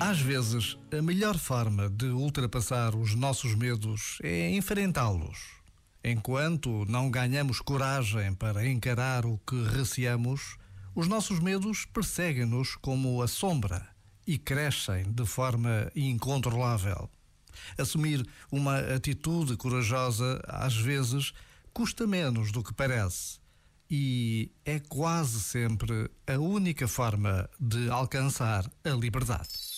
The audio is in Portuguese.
Às vezes, a melhor forma de ultrapassar os nossos medos é enfrentá-los. Enquanto não ganhamos coragem para encarar o que receamos, os nossos medos perseguem-nos como a sombra e crescem de forma incontrolável. Assumir uma atitude corajosa, às vezes, custa menos do que parece e é quase sempre a única forma de alcançar a liberdade.